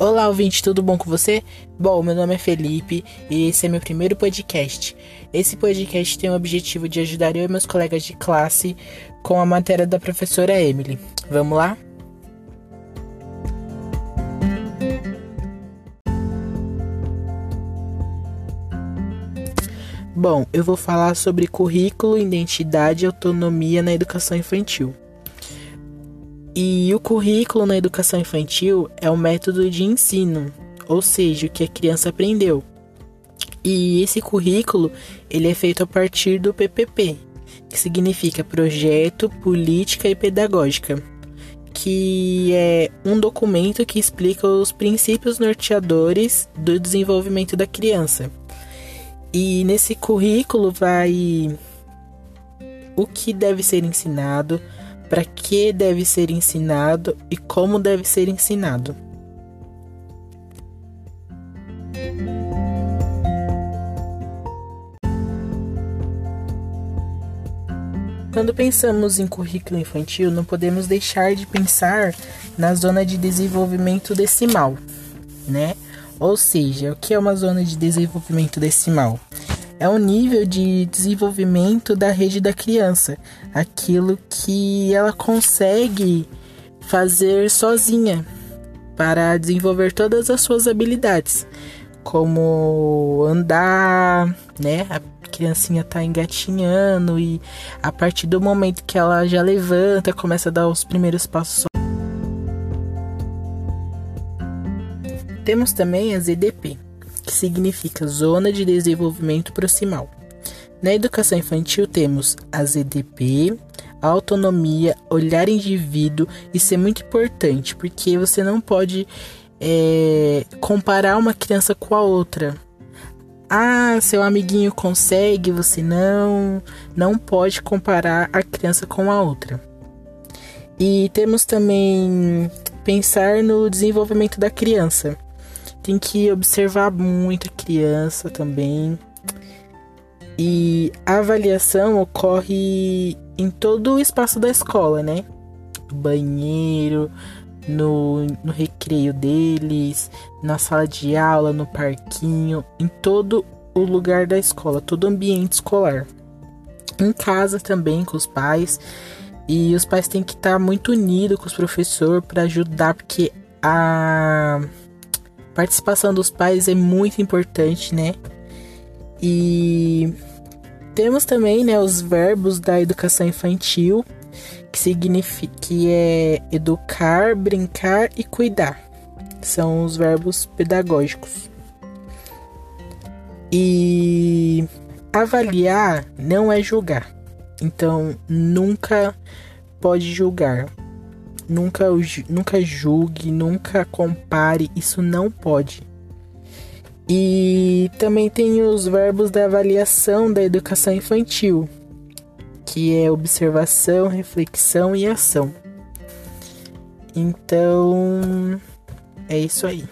Olá, ouvinte, tudo bom com você? Bom, meu nome é Felipe e esse é meu primeiro podcast. Esse podcast tem o objetivo de ajudar eu e meus colegas de classe com a matéria da professora Emily. Vamos lá? Bom, eu vou falar sobre currículo, identidade e autonomia na educação infantil. E o currículo na educação infantil é o método de ensino, ou seja, o que a criança aprendeu. E esse currículo ele é feito a partir do PPP, que significa Projeto, Política e Pedagógica, que é um documento que explica os princípios norteadores do desenvolvimento da criança. E nesse currículo vai o que deve ser ensinado, para que deve ser ensinado e como deve ser ensinado. Quando pensamos em currículo infantil, não podemos deixar de pensar na zona de desenvolvimento decimal, né? Ou seja, o que é uma zona de desenvolvimento decimal? É o nível de desenvolvimento da rede da criança, aquilo que ela consegue fazer sozinha para desenvolver todas as suas habilidades, como andar, né? A criancinha tá engatinhando e a partir do momento que ela já levanta, começa a dar os primeiros passos. Temos também as EDP, que significa Zona de Desenvolvimento Proximal. Na educação infantil temos a ZDP, a autonomia, olhar indivíduo, isso é muito importante, porque você não pode é, comparar uma criança com a outra. Ah, seu amiguinho consegue, você não. Não pode comparar a criança com a outra. E temos também pensar no desenvolvimento da criança tem que observar muito a criança também. E a avaliação ocorre em todo o espaço da escola, né? No banheiro, no, no recreio deles, na sala de aula, no parquinho, em todo o lugar da escola, todo o ambiente escolar. Em casa também com os pais. E os pais têm que estar muito unidos com os professores para ajudar, porque a participação dos pais é muito importante, né? E temos também, né, os verbos da educação infantil, que significa que é educar, brincar e cuidar. São os verbos pedagógicos. E avaliar não é julgar. Então, nunca pode julgar. Nunca, nunca julgue, nunca compare, isso não pode. E também tem os verbos da avaliação da educação infantil, que é observação, reflexão e ação. Então, é isso aí.